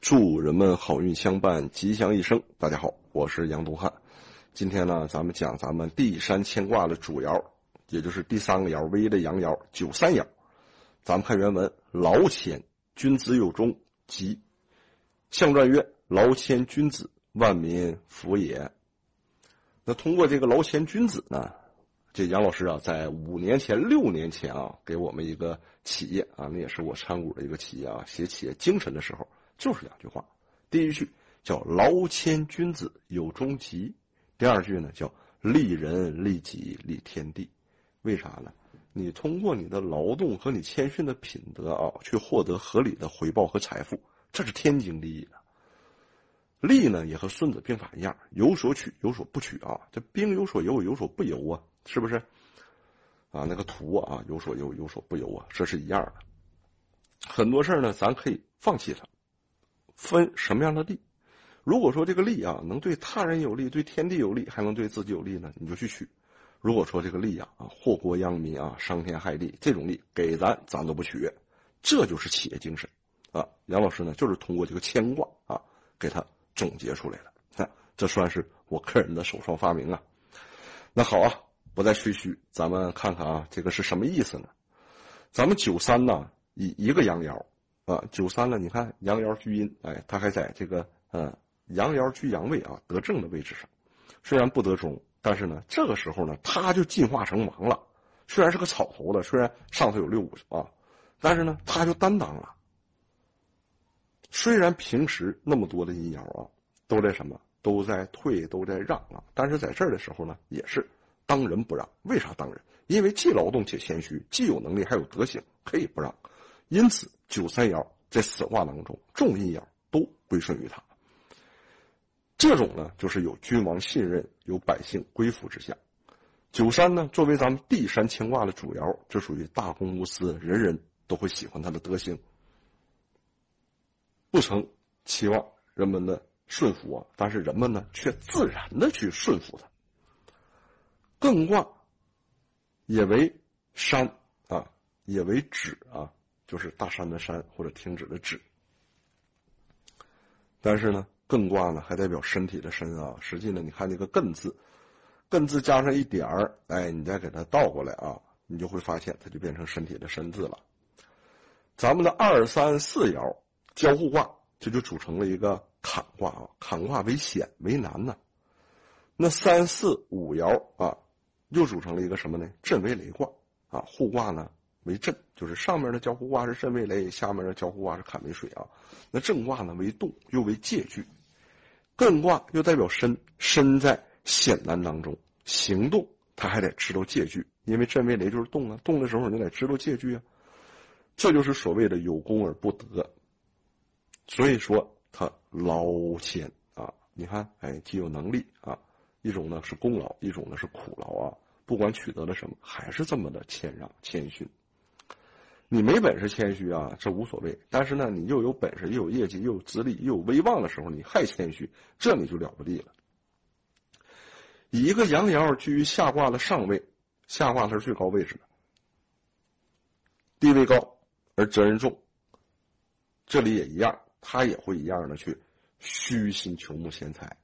祝人们好运相伴，吉祥一生。大家好，我是杨东汉。今天呢，咱们讲咱们地山牵挂的主爻，也就是第三个爻，微的阳爻九三爻。咱们看原文：劳谦，君子有终，吉。象传曰：劳谦君子，万民福也。那通过这个劳谦君子呢，这杨老师啊，在五年前、六年前啊，给我们一个企业啊，那也是我参股的一个企业啊，写企业精神的时候。就是两句话，第一句叫“劳谦君子有终吉”，第二句呢叫“利人利己利天地”。为啥呢？你通过你的劳动和你谦逊的品德啊，去获得合理的回报和财富，这是天经地义的。利呢，也和《孙子兵法》一样，有所取有所不取啊。这兵有所由，有所不由啊，是不是？啊，那个图啊，有所由有所不由啊，这是一样的。很多事呢，咱可以放弃它。分什么样的利？如果说这个利啊能对他人有利，对天地有利，还能对自己有利呢，你就去取；如果说这个利啊啊祸国殃民啊伤天害地，这种利给咱咱都不取。这就是企业精神啊！杨老师呢就是通过这个牵挂啊给他总结出来了。那这算是我个人的首创发明啊。那好啊，不再吹嘘，咱们看看啊这个是什么意思呢？咱们九三呢一一个羊爻。啊，九三了，你看阳爻居阴，哎，他还在这个呃阳爻居阳位啊，得正的位置上，虽然不得中，但是呢，这个时候呢，他就进化成王了。虽然是个草头的，虽然上头有六五啊，但是呢，他就担当了。虽然平时那么多的阴爻啊，都在什么，都在退，都在让啊，但是在这儿的时候呢，也是当仁不让。为啥当仁？因为既劳动且谦虚，既有能力还有德行，可以不让。因此，九三爻在死卦当中，重阴爻都归顺于他。这种呢，就是有君王信任、有百姓归附之下。九三呢，作为咱们地山乾卦的主爻，这属于大公无私，人人都会喜欢他的德行。不曾期望人们的顺服啊，但是人们呢，却自然的去顺服他。艮卦也为山啊，也为止啊。就是大山的山或者停止的止，但是呢，艮卦呢还代表身体的身啊。实际呢，你看这个艮字，艮字加上一点儿，哎，你再给它倒过来啊，你就会发现它就变成身体的身字了。咱们的二三四爻交互卦，这就组成了一个坎卦啊。坎卦为险为难呢。那三四五爻啊，又组成了一个什么呢？震为雷卦啊。互卦呢？为震，就是上面的交互卦是震为雷，下面的交互卦是坎为水啊。那震卦呢为动，又为借据；艮卦又代表身，身在险难当中，行动他还得知道借据，因为震为雷就是动啊，动的时候你得知道借据啊。这就是所谓的有功而不得，所以说他劳谦啊。你看，哎，既有能力啊，一种呢是功劳，一种呢是苦劳啊。不管取得了什么，还是这么的谦让谦逊。你没本事谦虚啊，这无所谓。但是呢，你又有本事，又有业绩，又有资历，又有威望的时候，你还谦虚，这你就了不地了。以一个阳爻居于下卦的上位，下卦它是最高位置的，地位高而责任重。这里也一样，他也会一样的去虚心求慕贤才，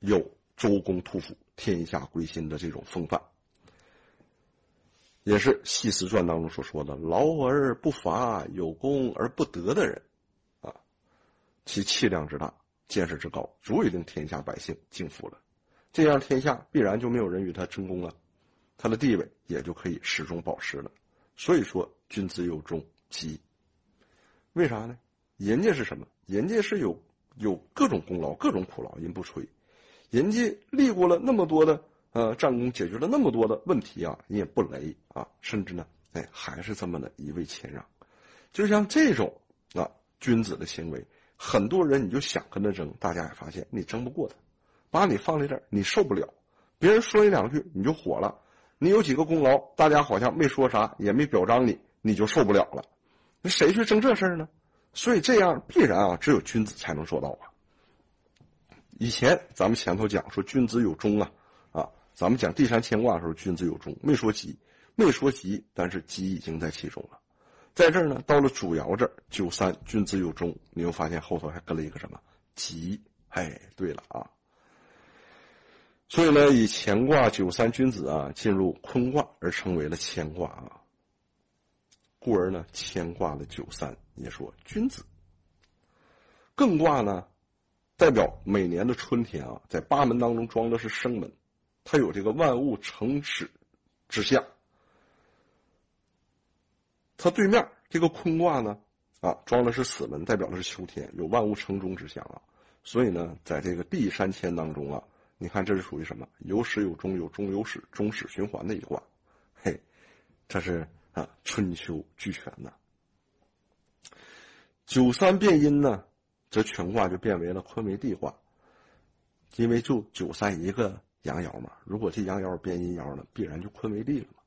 有周公吐哺、天下归心的这种风范。也是《系辞传》当中所说的“劳而不伐，有功而不得”的人，啊，其气量之大，见识之高，足以令天下百姓敬服了。这样，天下必然就没有人与他争功了，他的地位也就可以始终保持了。所以说，君子有终，吉。为啥呢？人家是什么？人家是有有各种功劳，各种苦劳，人不吹，人家立过了那么多的。呃，战功解决了那么多的问题啊，你也不雷啊，甚至呢，哎，还是这么的一味谦让，就像这种啊君子的行为，很多人你就想跟他争，大家也发现你争不过他，把你放在这儿，你受不了，别人说你两句你就火了，你有几个功劳，大家好像没说啥，也没表彰你，你就受不了了，那谁去争这事儿呢？所以这样必然啊，只有君子才能做到啊。以前咱们前头讲说君子有忠啊。咱们讲第三牵挂的时候，君子有终，没说吉，没说吉，但是吉已经在其中了。在这儿呢，到了主爻这儿，九三君子有终，你又发现后头还跟了一个什么吉？哎，对了啊。所以呢，以乾卦九三君子啊进入坤卦而成为了乾卦啊。故而呢，乾卦的九三也说君子。艮卦呢，代表每年的春天啊，在八门当中装的是生门，它有这个万物成始之象。它对面这个坤卦呢，啊，装的是死门，代表的是秋天，有万物成终之象啊。所以呢，在这个地山乾当中啊。你看，这是属于什么？有始有终，有终有始，终始循环的一卦，嘿，这是啊，春秋俱全的。九三变阴呢，这全卦就变为了坤为地卦，因为就九三一个阳爻嘛。如果这阳爻变阴爻呢，必然就坤为地了嘛。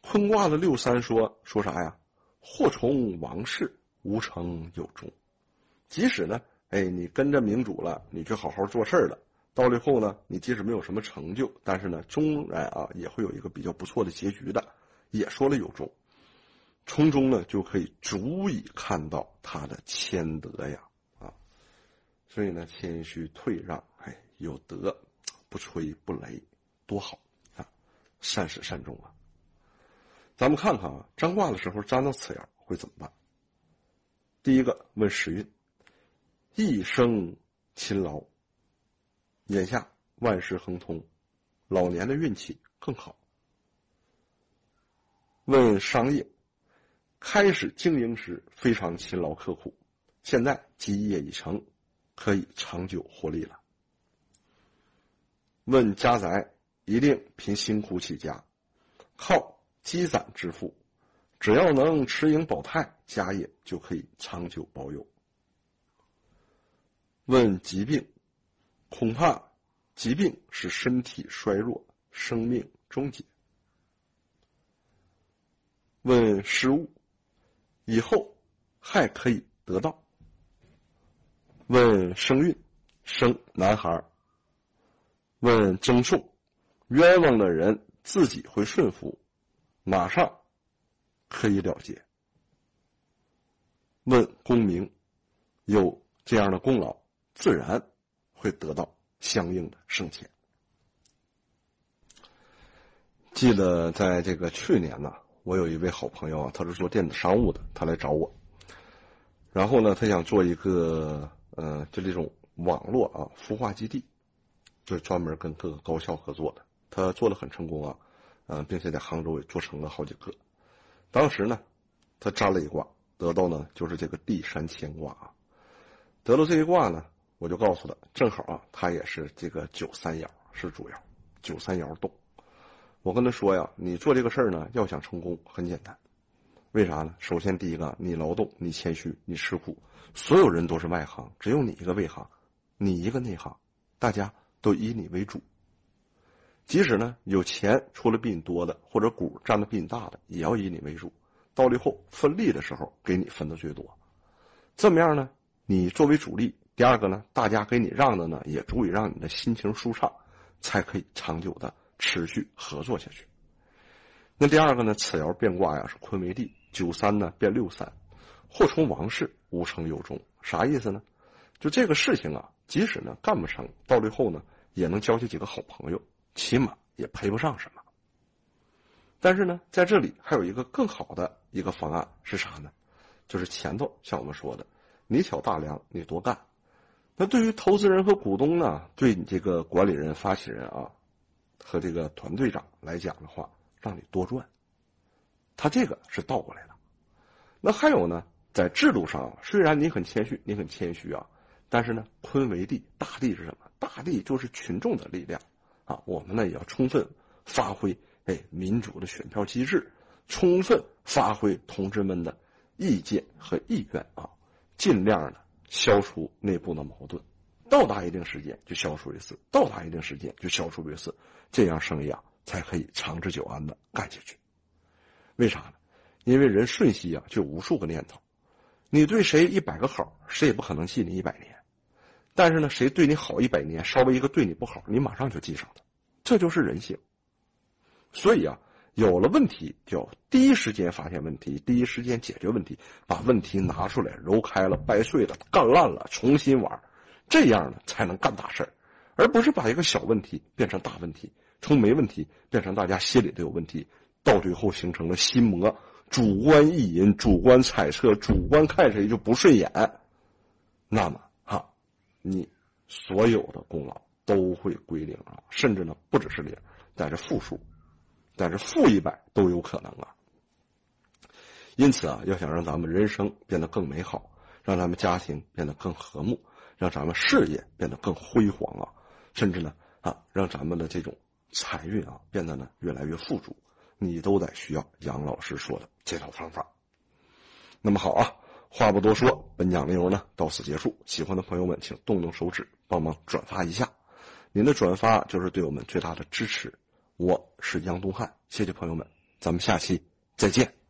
坤卦的六三说说啥呀？祸从王室，无成有终。即使呢，哎，你跟着明主了，你去好好做事了。到了后呢，你即使没有什么成就，但是呢，终然啊也会有一个比较不错的结局的。也说了有终，从中呢就可以足以看到他的谦德呀啊，所以呢，谦虚退让，哎，有德，不吹不擂，多好啊，善始善终啊。咱们看看啊，占卦的时候占到此爻会怎么办？第一个问时运，一生勤劳。眼下万事亨通，老年的运气更好。问商业，开始经营时非常勤劳刻苦，现在基业已成，可以长久获利了。问家宅，一定凭辛苦起家，靠积攒致富，只要能持盈保泰，家业就可以长久保有。问疾病。恐怕疾病使身体衰弱，生命终结。问失误，以后还可以得到。问生孕，生男孩。问赠送，冤枉的人自己会顺服，马上可以了结。问功名，有这样的功劳，自然。会得到相应的升迁。记得在这个去年呢，我有一位好朋友啊，他是做电子商务的，他来找我，然后呢，他想做一个呃，就这种网络啊孵化基地，就是专门跟各个高校合作的。他做的很成功啊，嗯，并且在杭州也做成了好几个。当时呢，他占了一卦，得到呢就是这个地山乾卦啊，得了这一卦呢。我就告诉他，正好啊，他也是这个九三爻是主爻，九三爻动。我跟他说呀，你做这个事儿呢，要想成功很简单，为啥呢？首先第一个，你劳动，你谦虚，你吃苦，所有人都是外行，只有你一个内行，你一个内行，大家都以你为主。即使呢有钱出了比你多的，或者股占的比你大的，也要以你为主。到最后分利的时候，给你分的最多。这么样呢，你作为主力。第二个呢，大家给你让的呢，也足以让你的心情舒畅，才可以长久的持续合作下去。那第二个呢，此爻变卦呀是坤为地，九三呢变六三，祸从王室，无成有终，啥意思呢？就这个事情啊，即使呢干不成，到最后呢也能交下几个好朋友，起码也赔不上什么。但是呢，在这里还有一个更好的一个方案是啥呢？就是前头像我们说的，你挑大梁，你多干。那对于投资人和股东呢，对你这个管理人、发起人啊，和这个团队长来讲的话，让你多赚。他这个是倒过来的。那还有呢，在制度上，虽然你很谦虚，你很谦虚啊，但是呢，坤为地，大地是什么？大地就是群众的力量啊。我们呢也要充分发挥哎民主的选票机制，充分发挥同志们的意见和意愿啊，尽量的。消除内部的矛盾，到达一定时间就消除一次，到达一定时间就消除一次，这样生意啊才可以长治久安的干下去。为啥呢？因为人瞬息啊就无数个念头，你对谁一百个好，谁也不可能记你一百年；但是呢，谁对你好一百年，稍微一个对你不好，你马上就记上了，这就是人性。所以啊，有了问题就要第一时间发现问题，第一时间解决问题，把问题拿出来揉开了、掰碎了、干烂了，重新玩，这样呢才能干大事，而不是把一个小问题变成大问题，从没问题变成大家心里都有问题，到最后形成了心魔、主观意淫、主观猜测、主观看谁就不顺眼，那么，你所有的功劳都会归零啊，甚至呢不只是零，但是负数。但是负一百都有可能啊，因此啊，要想让咱们人生变得更美好，让咱们家庭变得更和睦，让咱们事业变得更辉煌啊，甚至呢啊，让咱们的这种财运啊变得呢越来越富足，你都得需要杨老师说的这套方法。那么好啊，话不多说，本讲内容呢到此结束。喜欢的朋友们，请动动手指帮忙转发一下，您的转发就是对我们最大的支持。我是杨东汉，谢谢朋友们，咱们下期再见。